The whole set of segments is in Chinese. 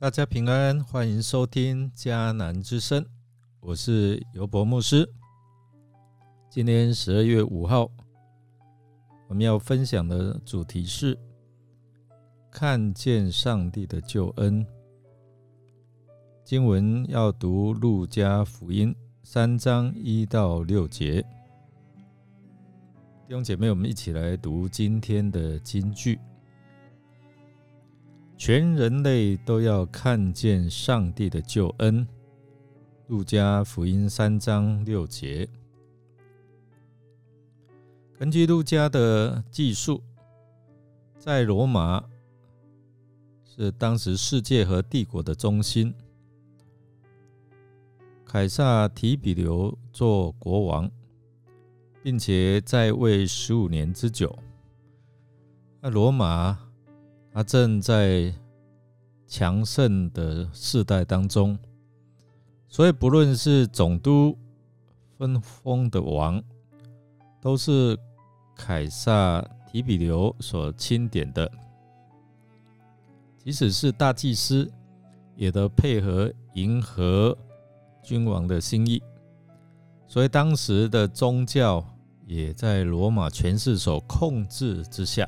大家平安，欢迎收听迦南之声，我是尤博牧师。今天十二月五号，我们要分享的主题是看见上帝的救恩。经文要读路加福音三章一到六节。弟兄姐妹，我们一起来读今天的金句。全人类都要看见上帝的救恩。路加福音三章六节。根据路加的记述，在罗马是当时世界和帝国的中心。凯撒提比留做国王。并且在位十五年之久。那罗马，它正在强盛的世代当中，所以不论是总督分封的王，都是凯撒提比留所钦点的。即使是大祭司，也得配合迎合君王的心意。所以当时的宗教也在罗马权势所控制之下。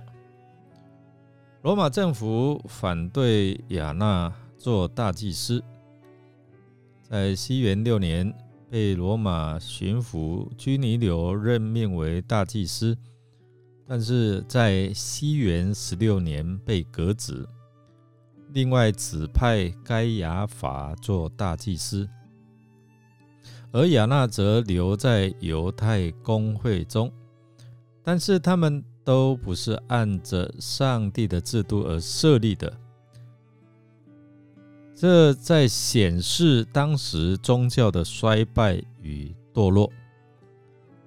罗马政府反对亚纳做大祭司，在西元六年被罗马巡抚居尼流任命为大祭司，但是在西元十六年被革职，另外指派该亚法做大祭司。而亚纳则留在犹太公会中，但是他们都不是按着上帝的制度而设立的。这在显示当时宗教的衰败与堕落，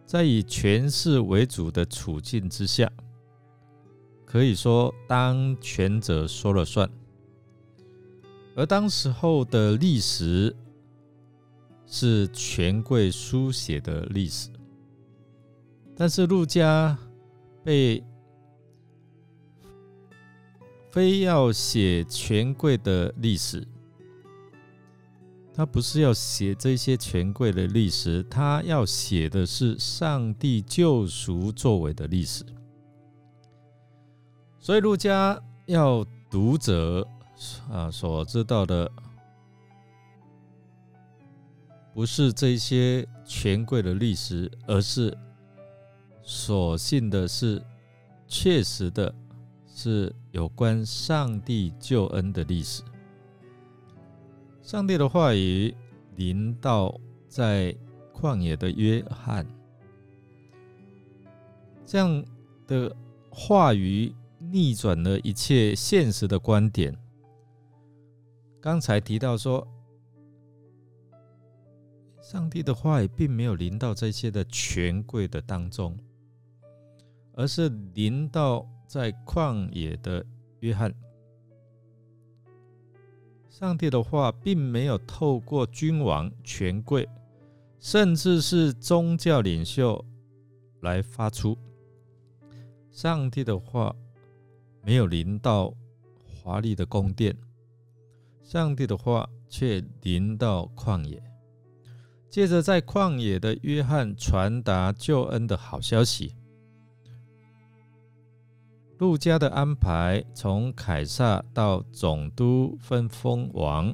在以权势为主的处境之下，可以说当权者说了算。而当时候的历史。是权贵书写的历史，但是陆家被非要写权贵的历史，他不是要写这些权贵的历史，他要写的是上帝救赎作为的历史。所以陆家要读者啊所知道的。不是这些权贵的历史，而是所信的是确实的，是有关上帝救恩的历史。上帝的话语临到在旷野的约翰，这样的话语逆转了一切现实的观点。刚才提到说。上帝的话语并没有临到这些的权贵的当中，而是临到在旷野的约翰。上帝的话并没有透过君王、权贵，甚至是宗教领袖来发出。上帝的话没有临到华丽的宫殿，上帝的话却临到旷野。接着，在旷野的约翰传达救恩的好消息。路加的安排，从凯撒到总督分封王、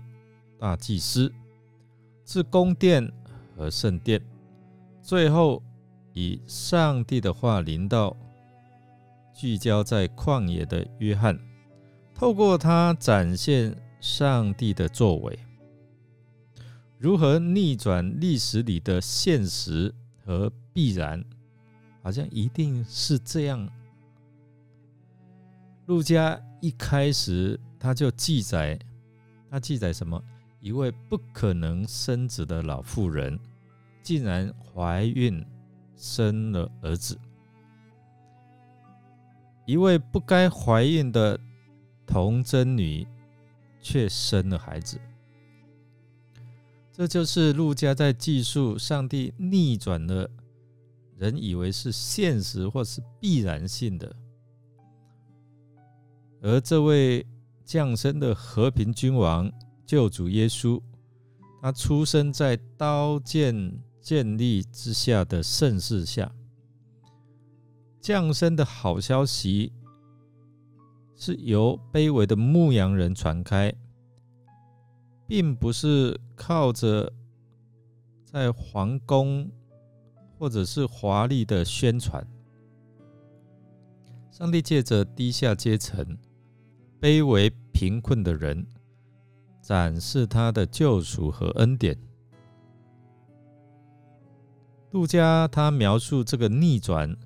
大祭司，至宫殿和圣殿，最后以上帝的话临到，聚焦在旷野的约翰，透过他展现上帝的作为。如何逆转历史里的现实和必然？好像一定是这样。陆家一开始他就记载，他记载什么？一位不可能生子的老妇人，竟然怀孕生了儿子；一位不该怀孕的童贞女，却生了孩子。这就是陆家在记述上帝逆转了人以为是现实或是必然性的，而这位降生的和平君王救主耶稣，他出生在刀剑建立之下的盛世下。降生的好消息是由卑微的牧羊人传开，并不是靠着在皇宫或者是华丽的宣传。上帝借着低下阶层、卑微贫困的人，展示他的救赎和恩典。杜加他描述这个逆转。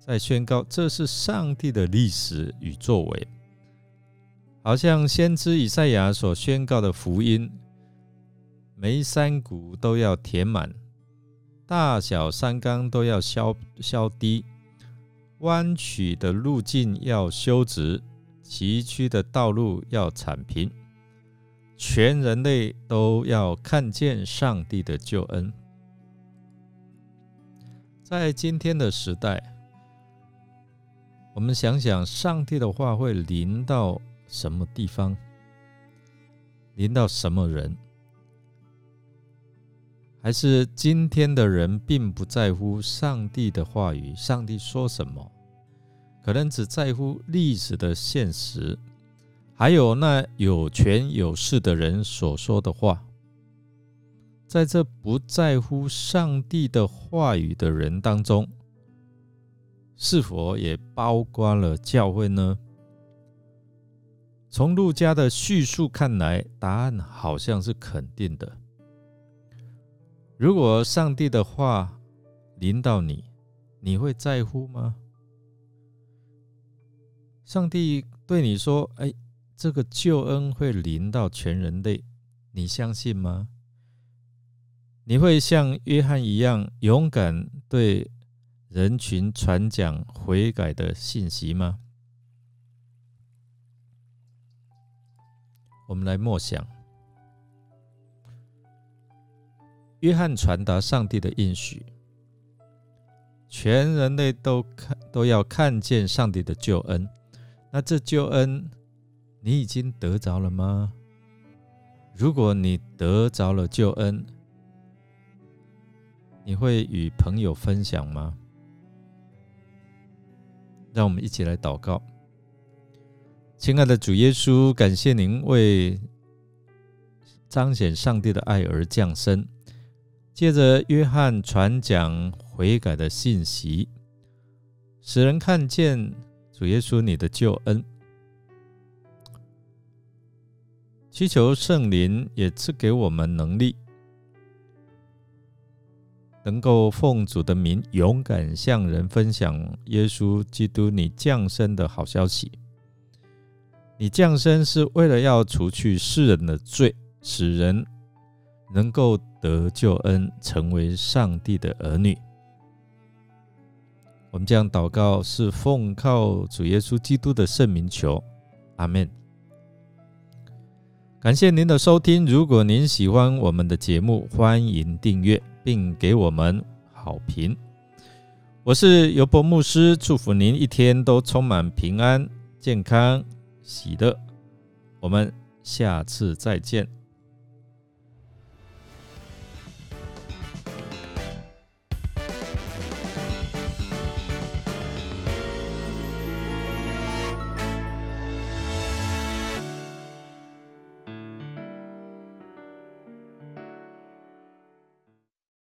在宣告这是上帝的历史与作为，好像先知以赛亚所宣告的福音：每山谷都要填满，大小山冈都要消消低，弯曲的路径要修直，崎岖的道路要铲平，全人类都要看见上帝的救恩。在今天的时代。我们想想，上帝的话会临到什么地方？临到什么人？还是今天的人并不在乎上帝的话语？上帝说什么？可能只在乎历史的现实，还有那有权有势的人所说的话。在这不在乎上帝的话语的人当中。是否也包括了教会呢？从路加的叙述看来，答案好像是肯定的。如果上帝的话临到你，你会在乎吗？上帝对你说：“哎，这个救恩会临到全人类，你相信吗？”你会像约翰一样勇敢对？人群传讲悔改的信息吗？我们来默想，约翰传达上帝的应许，全人类都看都要看见上帝的救恩。那这救恩，你已经得着了吗？如果你得着了救恩，你会与朋友分享吗？让我们一起来祷告，亲爱的主耶稣，感谢您为彰显上帝的爱而降生，借着约翰传讲悔改的信息，使人看见主耶稣你的救恩。祈求圣灵也赐给我们能力。能够奉主的名勇敢向人分享耶稣基督你降生的好消息。你降生是为了要除去世人的罪，使人能够得救恩，成为上帝的儿女。我们将祷告是奉靠主耶稣基督的圣名求，阿门。感谢您的收听，如果您喜欢我们的节目，欢迎订阅。并给我们好评。我是尤伯牧师，祝福您一天都充满平安、健康、喜乐。我们下次再见。